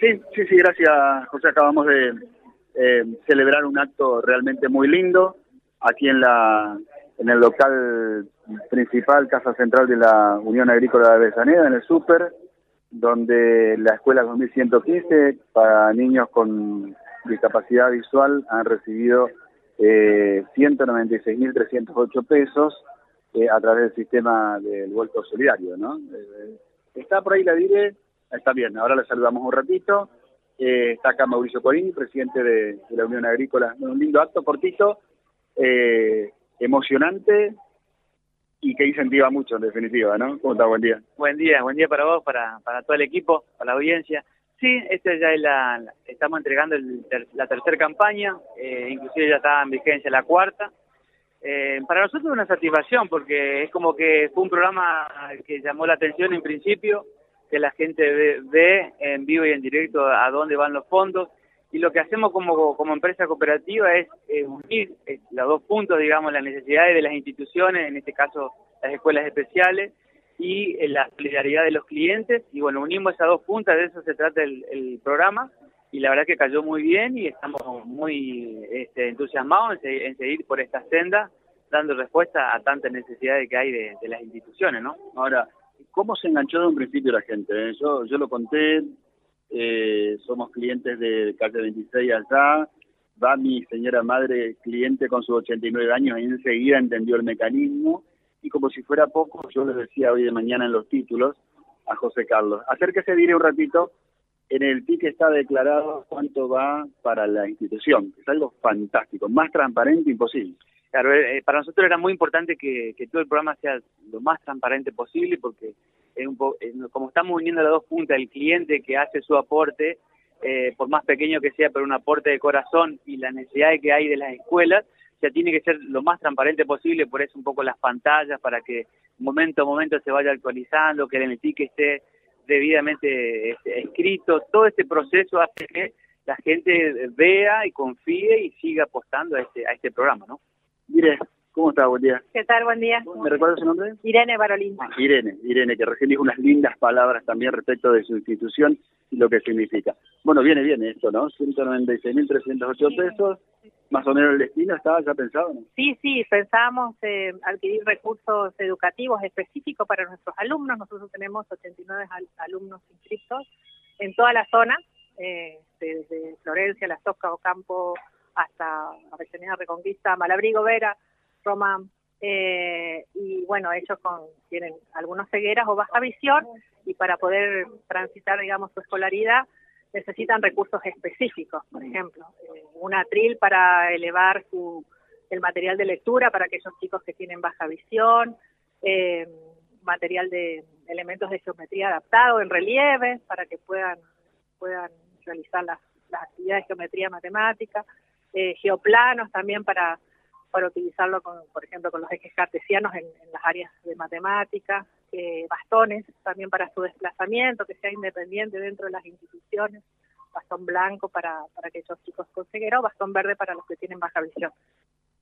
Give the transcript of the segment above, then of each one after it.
Sí, sí, sí, gracias, José. Acabamos de eh, celebrar un acto realmente muy lindo aquí en la en el local principal, Casa Central de la Unión Agrícola de Avellaneda, en el Súper, donde la escuela 2115 para niños con discapacidad visual han recibido eh, 196.308 pesos eh, a través del sistema del vuelto solidario, ¿no? Eh, está por ahí la diré, está bien, ahora le saludamos un ratito. Eh, está acá Mauricio Corini, presidente de, la Unión Agrícola. Un lindo acto cortito, eh, emocionante y que incentiva mucho, en definitiva, ¿no? ¿Cómo está? Buen día. Buen día, buen día para vos, para, para todo el equipo, para la audiencia. Sí, esta ya es la, estamos entregando la tercera campaña, eh, inclusive ya está en vigencia la cuarta. Eh, para nosotros es una satisfacción porque es como que fue un programa que llamó la atención en principio, que la gente ve, en vivo y en directo a dónde van los fondos. Y lo que hacemos como, como empresa cooperativa es unir eh, los dos puntos, digamos, las necesidades de las instituciones, en este caso las escuelas especiales, y eh, la solidaridad de los clientes. Y bueno, unimos esas dos puntas, de eso se trata el, programa. Y la verdad que cayó muy bien y estamos muy este, entusiasmados en, seguir por esta senda, dando respuesta a tantas necesidades que hay de, de las instituciones, ¿no? Ahora, cómo se enganchó de un principio la gente. Eh? Yo, yo lo conté, eh, somos clientes de calle 26 allá, va mi señora madre cliente con sus 89 años y enseguida entendió el mecanismo y como si fuera poco, yo les decía hoy de mañana en los títulos a José Carlos, acérquese, diré un ratito, en el TIC está declarado cuánto va para la institución, es algo fantástico, más transparente imposible. Claro, eh, para nosotros era muy importante que, todo el programa sea lo más transparente posible porque un como estamos uniendo las dos puntas, el cliente que hace su aporte, eh, por más pequeño que sea, pero un aporte de corazón y la necesidad que hay de las escuelas, ya tiene que ser lo más transparente posible, por eso un poco las pantallas, para que momento a momento se vaya actualizando, que el NTIC esté debidamente este, escrito, todo este proceso hace que la gente vea y confíe y siga apostando a este, a este programa, ¿no? Mire, ¿cómo está? Buen día. ¿Qué tal? Buen día. ¿Me recuerda su nombre? Irene Barolín. Ah, Irene, Irene, que recién dijo unas lindas palabras también respecto de su institución y lo que significa. Bueno, viene bien esto, ¿no? 196.308 pesos, más o menos el destino estaba ya pensado, ¿no? Sí, sí, pensábamos eh, adquirir recursos educativos específicos para nuestros alumnos. Nosotros tenemos 89 alumnos inscritos en toda la zona, eh, desde Florencia, La Soca, Ocampo, hasta Avellaneda Reconquista, Malabrigo, Vera, Roma, eh, y bueno, ellos con, tienen algunas cegueras o baja visión y para poder transitar, digamos, su escolaridad necesitan recursos específicos, por ejemplo, eh, un atril para elevar su, el material de lectura para aquellos chicos que tienen baja visión, eh, material de elementos de geometría adaptado en relieve para que puedan, puedan realizar las, las actividades de geometría matemática, eh, geoplanos también para, para utilizarlo, con, por ejemplo, con los ejes cartesianos en, las áreas de matemáticas, eh, bastones también para su desplazamiento, que sea independiente dentro de las instituciones, bastón blanco para, para aquellos chicos con ceguera o bastón verde para los que tienen baja visión.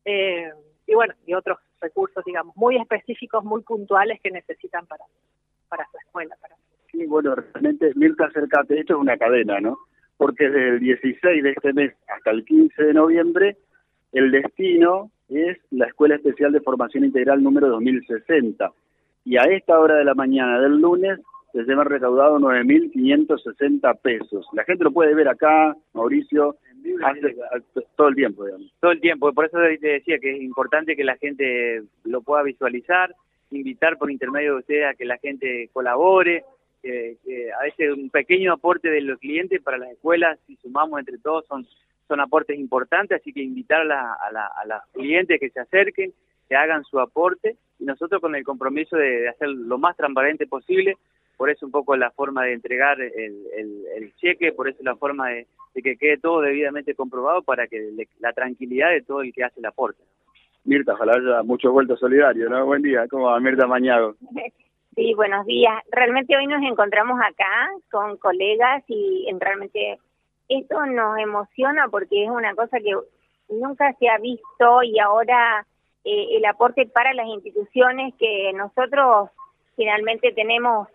Eh, y bueno, y otros recursos, digamos, muy específicos, muy puntuales que necesitan para, para su escuela. Para... Sí, bueno, realmente, Mirta, acércate, esto es una cadena, ¿no? porque desde el 16 de este mes hasta el 15 de noviembre el destino es la Escuela Especial de Formación Integral número 2060. Y a esta hora de la mañana del lunes se llevan recaudado 9.560 pesos. La gente lo puede ver acá, Mauricio, todo el tiempo, digamos. Todo el tiempo, por eso te decía que es importante que la gente lo pueda visualizar, invitar por intermedio de ustedes a que la gente colabore, que, a veces un pequeño aporte de los clientes para las escuelas, si sumamos entre todos, son, son aportes importantes, así que invitar a, a, los clientes que se acerquen, que hagan su aporte, y nosotros con el compromiso de, hacer lo más transparente posible, por eso un poco la forma de entregar el, el, cheque, por eso la forma de, que quede todo debidamente comprobado para que la tranquilidad de todo el que hace el aporte. Mirta, ojalá haya mucho vuelto solidario, ¿no? Buen día, ¿cómo va Mirta Mañago? Sí, buenos días. Realmente hoy nos encontramos acá con colegas y realmente esto nos emociona porque es una cosa que nunca se ha visto y ahora eh, el aporte para las instituciones que nosotros finalmente tenemos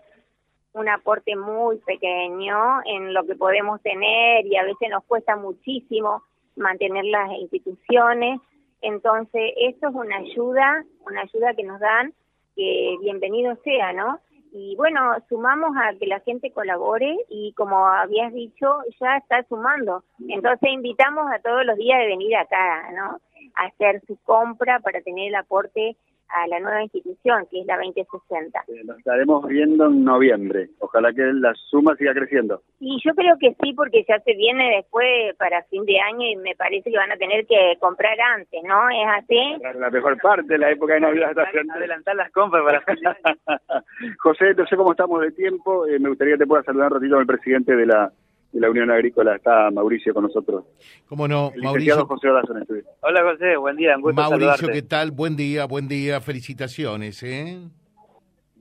un aporte muy pequeño en lo que podemos tener y a veces nos cuesta muchísimo mantener las instituciones. Entonces, esto es una ayuda, una ayuda que nos dan, que bienvenido sea, ¿no? Y bueno, sumamos a que la gente colabore y como habías dicho, ya está sumando. Entonces invitamos a todos los días de venir acá, ¿no? A hacer su compra para tener el aporte a la nueva institución, que es la 2060. Lo estaremos viendo en noviembre. Ojalá que la suma siga creciendo. Y yo creo que sí, porque ya se viene después para fin de año y me parece que van a tener que comprar antes, ¿no? ¿Es así? La mejor parte de la época de Navidad está Adelantar las compras para fin de año. José, no sé cómo estamos de tiempo. Eh, me gustaría que te pueda saludar un ratito al presidente de la de la Unión Agrícola. Está Mauricio con nosotros. ¿Cómo no? El Mauricio, José Olazo. Hola José, buen día, un gusto Mauricio saludarte. ¿qué tal? Buen día, buen día, felicitaciones, ¿eh?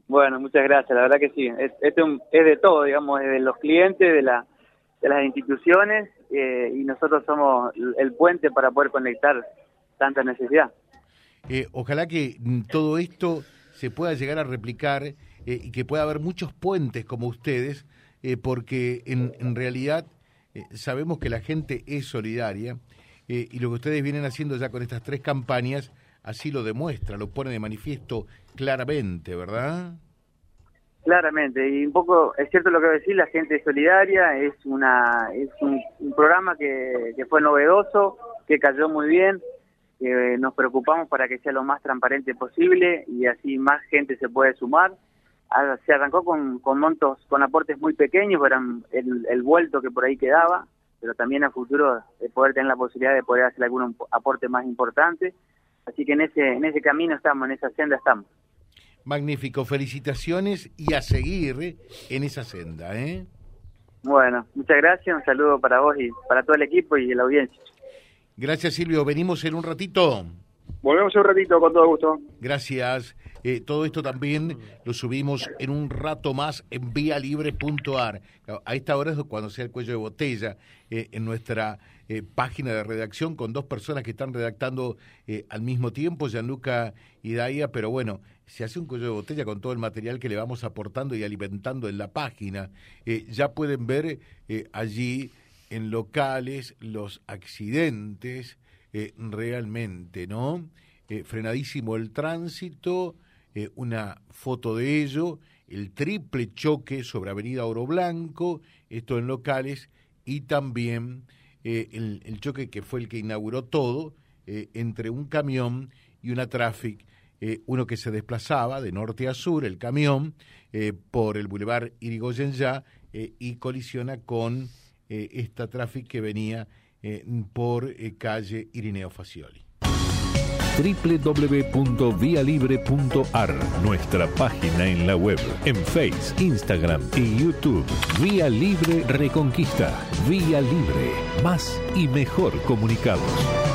Bueno, muchas gracias, la verdad que sí. Es, es, un- es de todo, digamos, es de los clientes, de, la, de las instituciones eh, y nosotros somos el- el puente para poder conectar tanta necesidad. Eh, ojalá que mm, todo esto se pueda llegar a replicar eh, y que pueda haber muchos puentes como ustedes, eh, porque en, en realidad eh, sabemos que la gente es solidaria eh, y lo que ustedes vienen haciendo ya con estas tres campañas así lo demuestra, lo pone de manifiesto claramente, ¿verdad? Claramente, y un poco, es cierto lo que decís, la gente es solidaria, es una es un, un programa que, que fue novedoso, que cayó muy bien, que nos preocupamos para que sea lo más transparente posible y así más gente se puede sumar. Se arrancó con, con montos, con aportes muy pequeños, eran el, el vuelto que por ahí quedaba, pero también a futuro de poder tener la posibilidad de poder hacer algún aporte más importante. Así que en ese, en ese camino estamos, en esa senda estamos. Magnífico, felicitaciones y a seguir en esa senda, ¿eh? Bueno, muchas gracias, un saludo para vos y para todo el equipo y la audiencia. Gracias Silvio, venimos en un ratito. Volvemos un ratito con todo gusto. Gracias. Eh, todo esto también lo subimos en un rato más en vialibre.ar. A esta hora es cuando sea el cuello de botella eh, en nuestra eh, página de redacción con dos personas que están redactando al mismo tiempo, Gianluca y Daia, pero bueno, se hace un cuello de botella con todo el material que le vamos aportando y alimentando en la página. Ya pueden ver allí en locales los accidentes eh, realmente, ¿no? Eh, frenadísimo el tránsito, eh, una foto de ello, el triple choque sobre Avenida Oro Blanco, esto en locales, y también el, choque que fue el que inauguró todo entre un camión y una traffic, uno que se desplazaba de norte a sur, el camión, por el bulevar Irigoyen ya, y colisiona con esta traffic que venía eh, por eh, calle Irineo Facioli. www.vialibre.ar, nuestra página en la web, en Face, Instagram y YouTube. Vía Libre Reconquista. Vía Libre. Más y mejor comunicados.